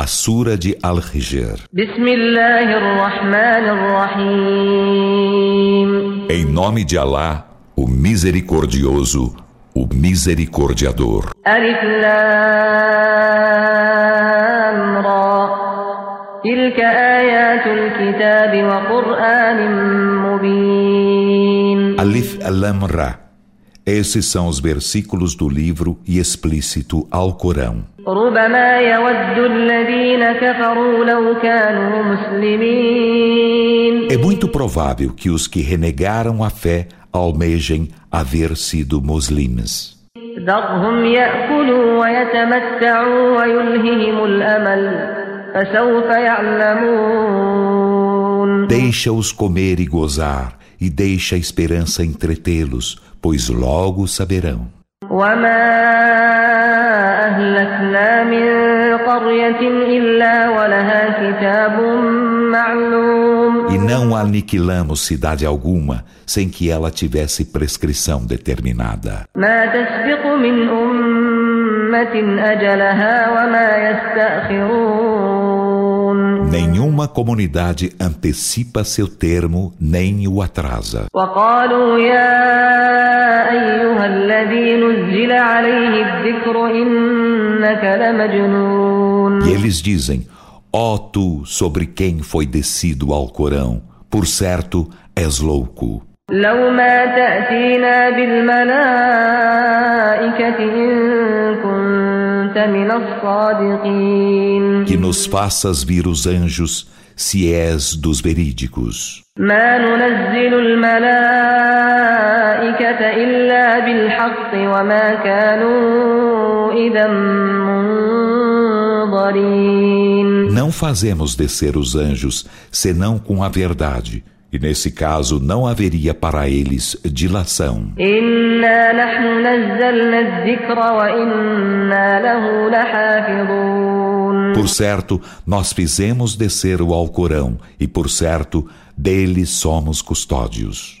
a Sura de Al-Hijr. Em nome de Alá, o Misericordioso, o Misericordiador. Alif Lam Ra. تلك آيات الكتاب وقرآن مبين Alif Lam Ra. Esses são os versículos do livro e explícito ao Corão. É muito provável que os que renegaram a fé almejem haver sido muçulmanos. Deixa-os comer e gozar, e deixa a esperança entretê-los, pois logo saberão. E não aniquilamos cidade alguma sem que ela tivesse prescrição determinada. Nenhuma comunidade antecipa seu termo nem o atrasa. E eles dizem: Ó oh, tu sobre quem foi descido ao Corão, por certo és louco. لو ما تأتينا بالملائكة إن كنت من الصادقين que nos faças vir os anjos, se és dos verídicos. Não fazemos descer os anjos senão com a verdade e nesse caso não haveria para eles dilação. Por certo, nós fizemos descer o Alcorão, e por certo, deles somos custódios.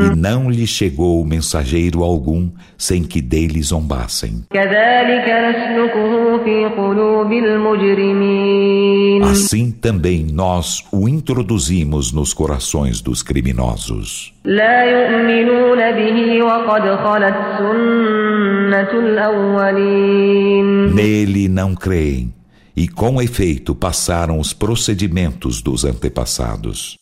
E não lhe chegou mensageiro algum sem que deles zombassem. Assim também nós o introduzimos nos corações dos criminosos. Nele não creem e com efeito passaram os procedimentos dos antepassados.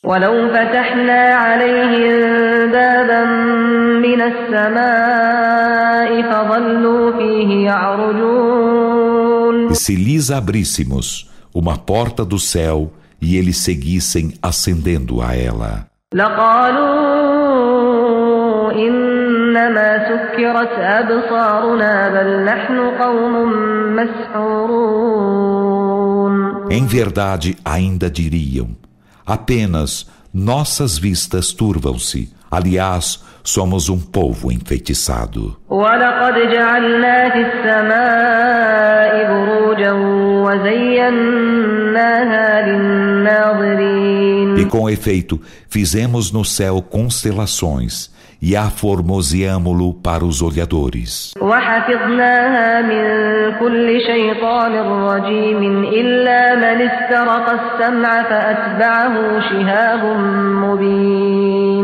E se lhes abríssemos uma porta do céu e eles seguissem ascendendo a ela. إنما سكرت أبصارنا بل نحن قوم مسحورون em verdade, ainda diriam, apenas nossas vistas turvam-se. Aliás, somos um povo enfeitiçado. E com efeito, fizemos no céu constelações e aformoseamo-lo para os olhadores.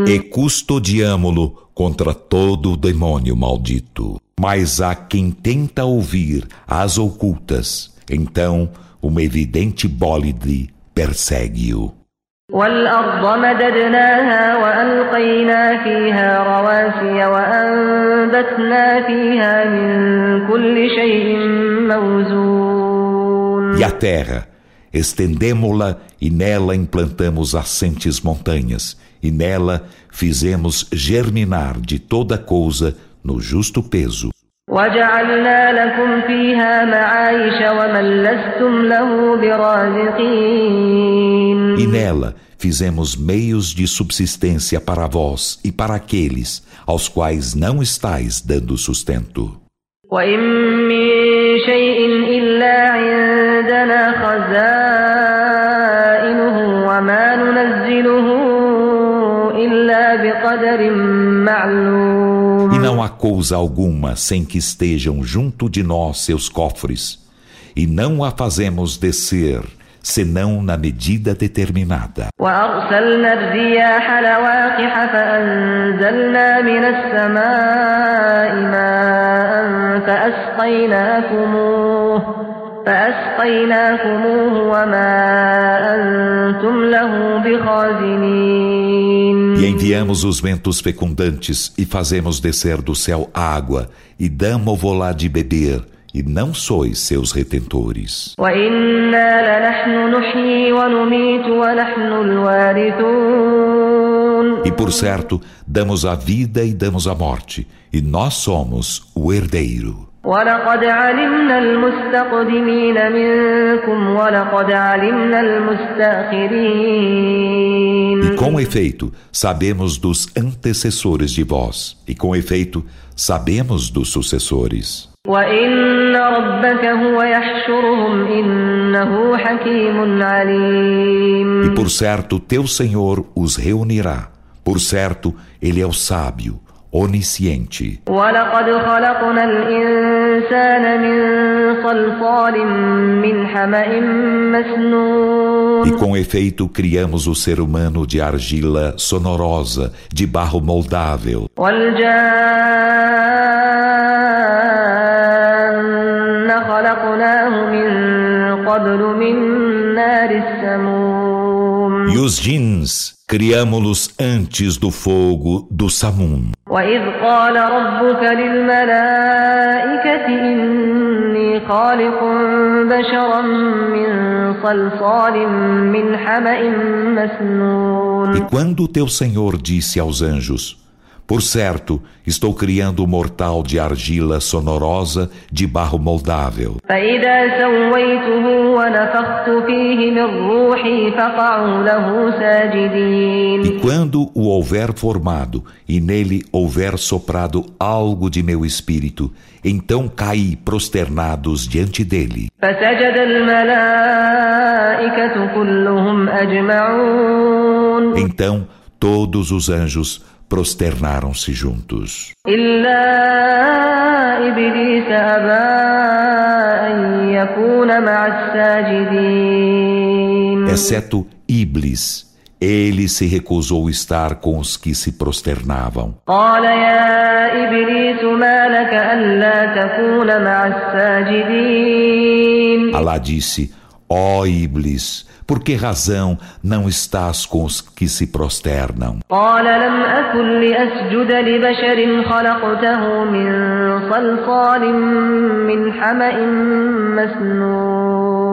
E custodiamo-lo contra todo o demônio maldito. Mas há quem tenta ouvir as ocultas, então uma evidente bólide persegue-o. والأرض مددناها وألقينا فيها رواسي وأنبتنا فيها من كل شيء موزون E a terra, estendemo-la e nela implantamos assentes montanhas, e nela fizemos germinar de toda coisa no justo peso. وجعلنا لكم فيها معايش ومن لستم له برازقين e nela fizemos meios de subsistência para vós e para aqueles aos quais não estáis dando sustento. E não há coisa alguma sem que estejam junto de nós seus cofres, e não a fazemos descer senão na medida determinada. E enviamos os ventos fecundantes e fazemos descer do céu água e damos-vos lá de beber e não sois seus retentores. وإنا لنحن نحيي ونميت ونحن الوارثون E por certo, damos a vida e damos a morte, e nós somos o herdeiro. ولقد علمنا المستقدمين منكم ولقد علمنا المستأخرين E com efeito, sabemos dos antecessores de vós, e com efeito, sabemos dos sucessores. E por certo, teu Senhor os reunirá. Por certo, ele é o sábio, onisciente. E com efeito criamos o ser humano de argila sonorosa, de barro moldável. os jins, criamo-los antes do fogo do Samum. وإذ قال ربك للملائكة إني خالق بشرا من صلصال من حمأ مسنون E quando teu Senhor disse aos anjos: por certo, estou criando o mortal de argila sonorosa de barro moldável. E quando o houver formado e nele houver soprado algo de meu espírito, então caí prosternados diante dele. Então todos os anjos prosternaram-se juntos. Exceto Iblis, ele se recusou estar com os que se prosternavam. Alá disse: Ó oh, Iblis, por que razão não estás com os que se prosternam?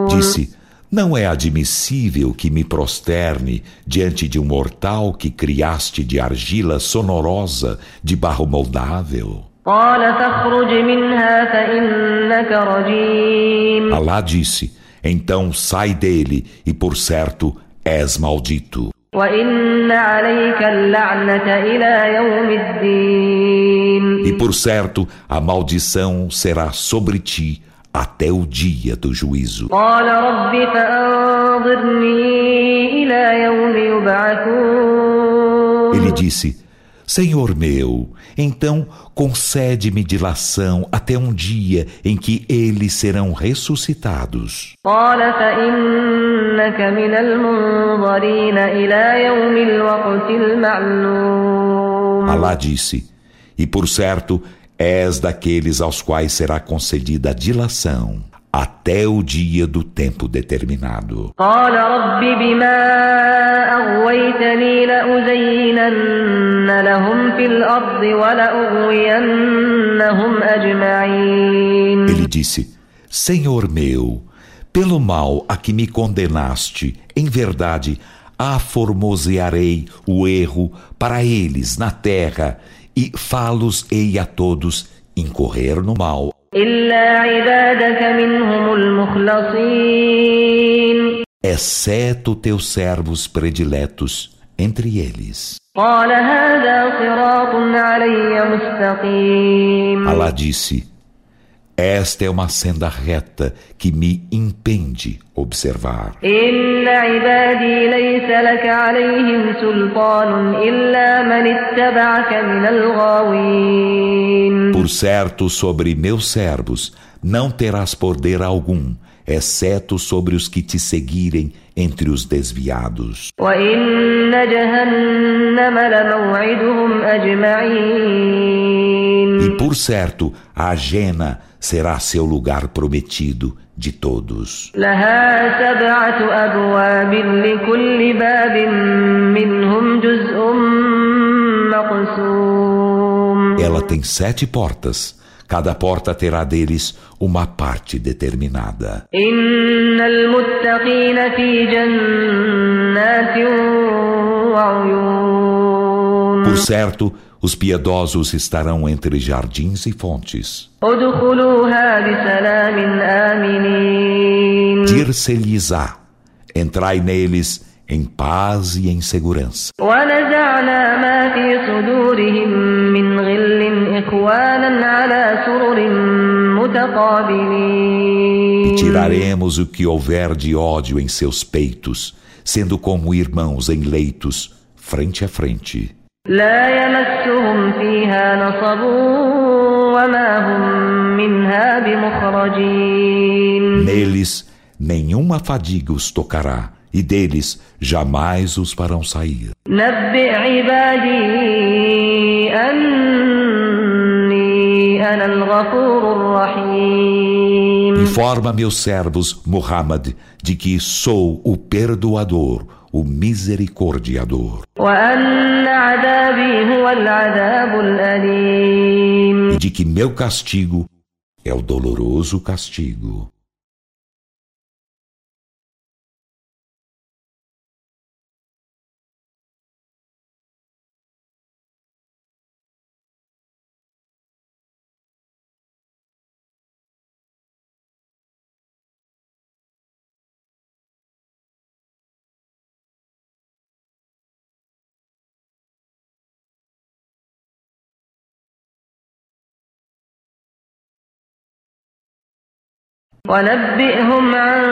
Disse: Não é admissível que me prosterne diante de um mortal que criaste de argila sonorosa, de barro moldável. Allah disse: então sai dele, e por certo és maldito. E por certo, a maldição será sobre ti até o dia do juízo. Ele disse: Senhor meu, então concede-me dilação até um dia em que eles serão ressuscitados. Alá disse: E por certo, és daqueles aos quais será concedida dilação até o dia do tempo determinado. Ele disse: Senhor meu, pelo mal a que me condenaste, em verdade, aformosearei o erro para eles na terra e falos-ei a todos incorrer no mal. Exceto teus servos prediletos entre eles. Allah disse: esta é uma senda reta que me impende observar. Por certo, sobre meus servos não terás poder algum, exceto sobre os que te seguirem entre os desviados. E por certo, a Jena será seu lugar prometido de todos. Ela tem sete portas. Cada porta terá deles uma parte determinada. Por certo, os piedosos estarão entre jardins e fontes. Dir-se-lhes-á: entrai neles em paz e em segurança. E tiraremos o que houver de ódio em seus peitos, sendo como irmãos em leitos, frente a frente. يمسهم فيها نصب وما هم منها بمخرجين Neles nenhuma fadiga os tocará, e deles jamais os farão sair. نبئ عبادي أني أنا الغفور الرحيم Informa meus servos, Muhammad, de que sou o perdoador, o misericordiador. E de que meu castigo é o doloroso castigo. ونبئهم عن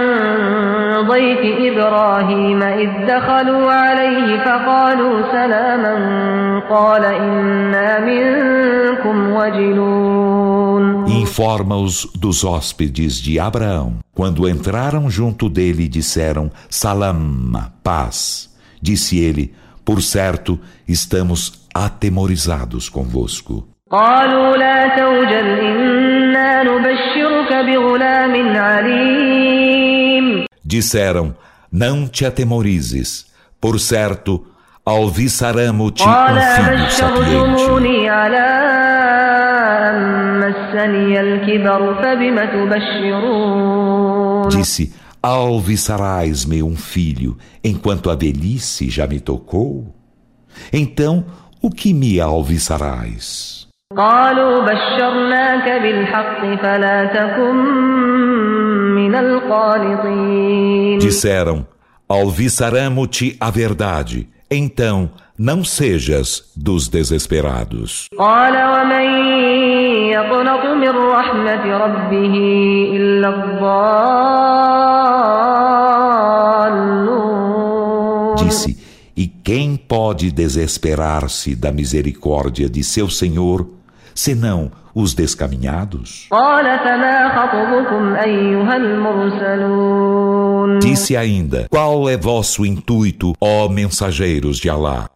ضيف إبراهيم إذ دخلوا عليه فقالوا سلاما قال إنا منكم وجلون E informa-os dos hóspedes de Abraão. Quando entraram junto dele e disseram Salam, paz. Disse ele, por certo, estamos atemorizados convosco. قالوا لا توجل إنا نبشرك بغلام عليم Disseram: Não te atemorizes. Por certo, alviçaramo-te um filho sapiente. Disse: Alviçarás-me um filho, enquanto a velhice já me tocou? Então, o que me alviçarás? قالوا بشرناك بالحق فلا تكن من القانطين Disseram, alviçaramo-te a verdade. Então, não sejas dos desesperados. قال ومن يقنط من رحمة ربه إلا الضالون Disse, e quem pode desesperar-se da misericórdia de seu Senhor, senão os descaminhados? Disse ainda: Qual é vosso intuito, ó mensageiros de Alá?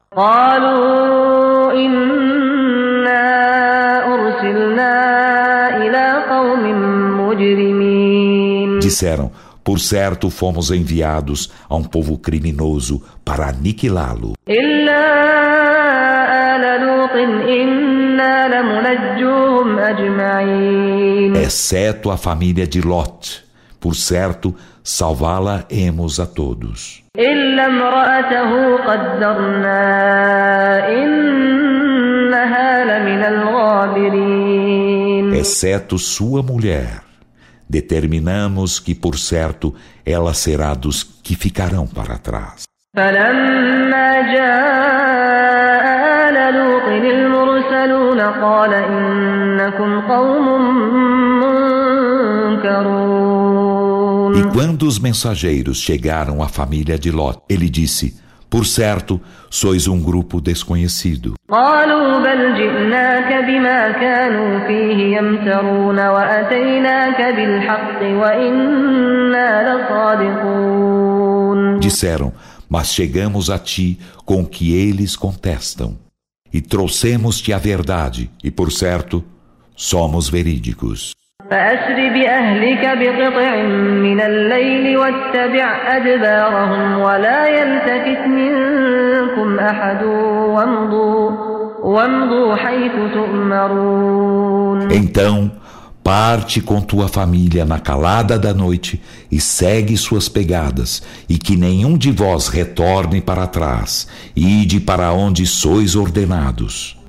Disseram: Por certo, fomos enviados a um povo criminoso para aniquilá-lo. exceto a família de Lot. Por certo, salvá-la-emos a todos. إلا امرأته قدرنا إنها لمن الغابرين Exceto sua mulher. Determinamos que, por certo, ela será dos que ficarão para trás. فلما جاء آل لوط المرسلون قال إنكم قوم E quando os mensageiros chegaram à família de Lot, ele disse: Por certo, sois um grupo desconhecido. قالوا بل جئناك بما كانوا فيه يمترون وأتيناك بالحق وإنا لصادقون Disseram: Mas chegamos a ti com o que eles contestam. E trouxemos-te a verdade, e por certo, somos verídicos. فأسر بأهلك بقطع من الليل واتبع أدبارهم ولا يلتفت منكم أحد وامضوا, وامضوا حيث تؤمرون Então, Parte com tua família na calada da noite e segue suas pegadas, e que nenhum de vós retorne para trás, ide para onde sois ordenados.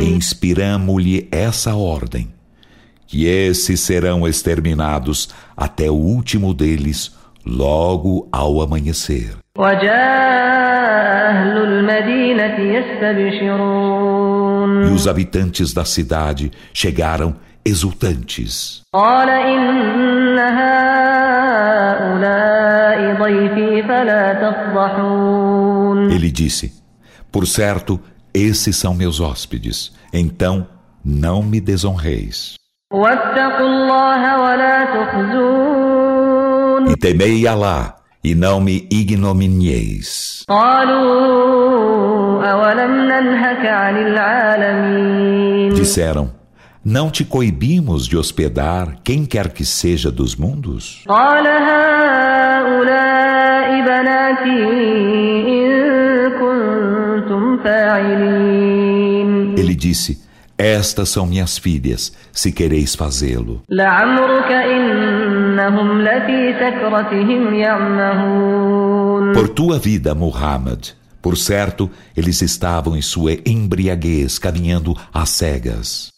Inspiramos-lhe essa ordem, que esses serão exterminados até o último deles logo ao amanhecer. وجاء أهل المدينة يستبشرون E os habitantes da cidade chegaram exultantes. قال إن هؤلاء ضيفي فلا تفضحون Ele disse: Por certo, esses são meus hóspedes, então não me desonreis. واتقوا الله ولا تخزون e temei Alá e não me ignominieis. Disseram, não te coibimos de hospedar quem quer que seja dos mundos? Ele disse, estas são minhas filhas, se quereis fazê-lo. Por tua vida, Muhammad, por certo, eles estavam em sua embriaguez, caminhando às cegas.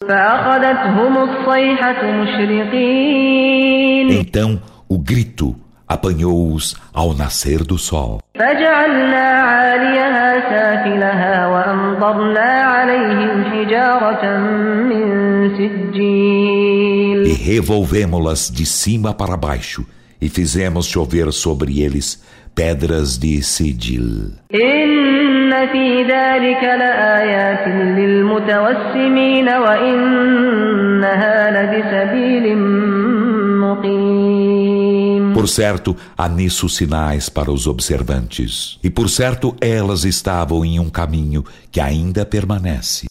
Então o grito apanhou-os ao nascer do sol. E revolvemos-las de cima para baixo, e fizemos chover sobre eles pedras de sigil por certo, há nisso sinais para os observantes. E por certo, elas estavam em um caminho que ainda permanece.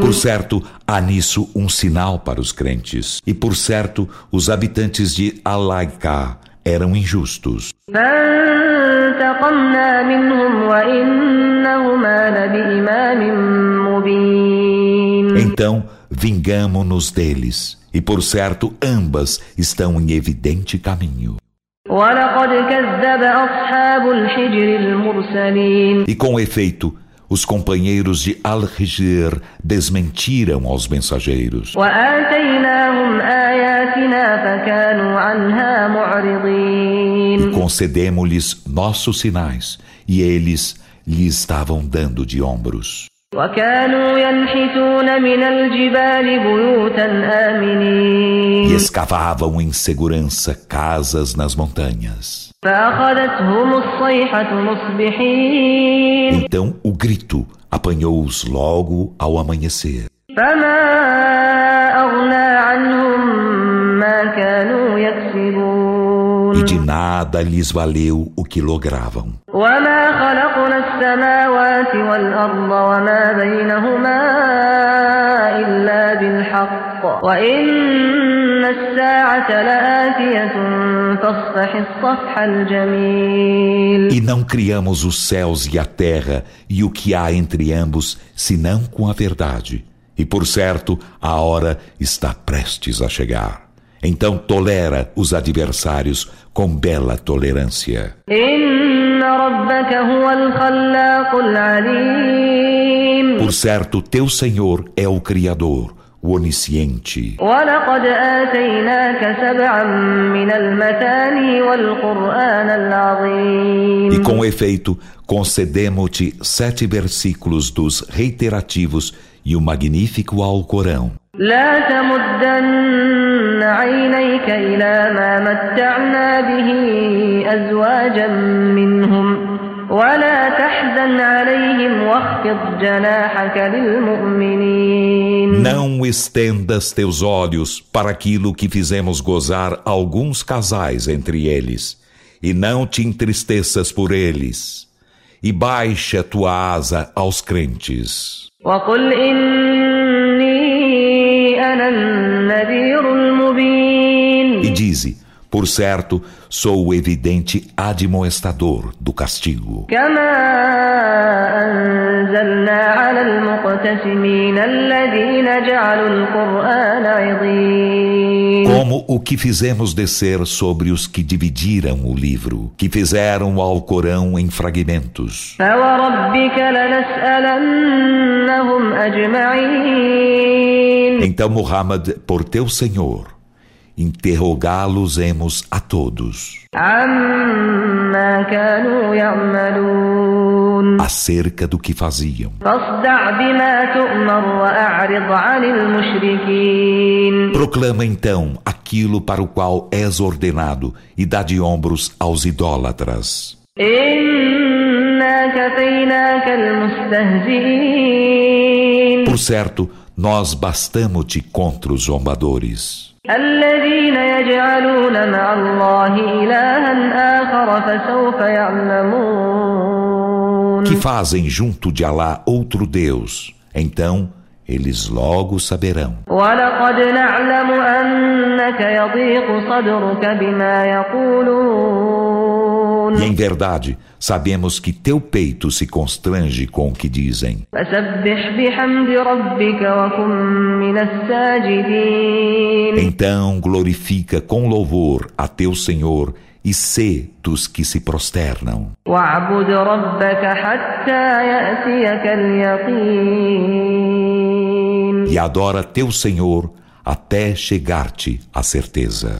Por certo, há nisso um sinal para os crentes. E por certo, os habitantes de Alaikah eram injustos. Então, vingamo-nos deles, e por certo, ambas estão em evidente caminho. E com efeito, os companheiros de Al-Hijr desmentiram aos mensageiros. وآتيناهم آياتنا فكانوا عنها E معرضين concedemos-lhes nossos sinais, e eles lhe estavam dando de ombros. وكانوا ينحتون من الجبال بيوتا E آمنين escavavam em segurança casas nas montanhas. فأخذتهم الصيحة مصبحين Então o grito apanhou-os logo ao amanhecer. فما أغنى عنهم ما كانوا يكسبون E de nada lhes valeu o que logravam. وما خلقنا السماوات والأرض وما بينهما إلا بالحق وإن الساعة لآتية فاصفح الصفح الجميل E não criamos os céus e a terra e o que há entre ambos, senão com a verdade. E por certo, a hora está prestes a chegar. Então tolera os adversários com bela tolerância. إن ربك هو الخلاق العليم Por certo, teu Senhor é o Criador, o Onisciente. ولقد آتيناك سبعا من المثاني والقرآن العظيم E com efeito, concedemos-te sete versículos dos reiterativos e o magnífico Alcorão. لا تمدن عينيك إلى ما متعنا به أزواجا منهم ولا تحزن عليهم واخفض جناحك للمؤمنين Não estendas teus olhos para aquilo que fizemos gozar alguns casais entre eles, e não te entristeças por eles, e baixa tua asa aos crentes. وقل إني أنا النذير المبين E dize: Por certo, sou o evidente admoestador do castigo. كما أنزلنا على المقتسمين الذين جعلوا القرآن عضين Como o que fizemos descer sobre os que dividiram o livro, que fizeram o Alcorão em fragmentos. فوربك لنسألنهم أجمعين Então, Muhammad, por teu Senhor, interrogá-los-emos a todos acerca do que faziam. Proclama então aquilo para o qual és ordenado e dá de ombros aos idólatras. Por certo, nós bastamos-te contra os zombadores. Que fazem junto de Alá outro Deus, então eles logo saberão. E em verdade, sabemos que teu peito se constrange com o que dizem. Então glorifica com louvor a teu Senhor e sê dos que se prosternam. E adora teu Senhor até chegar-te a certeza.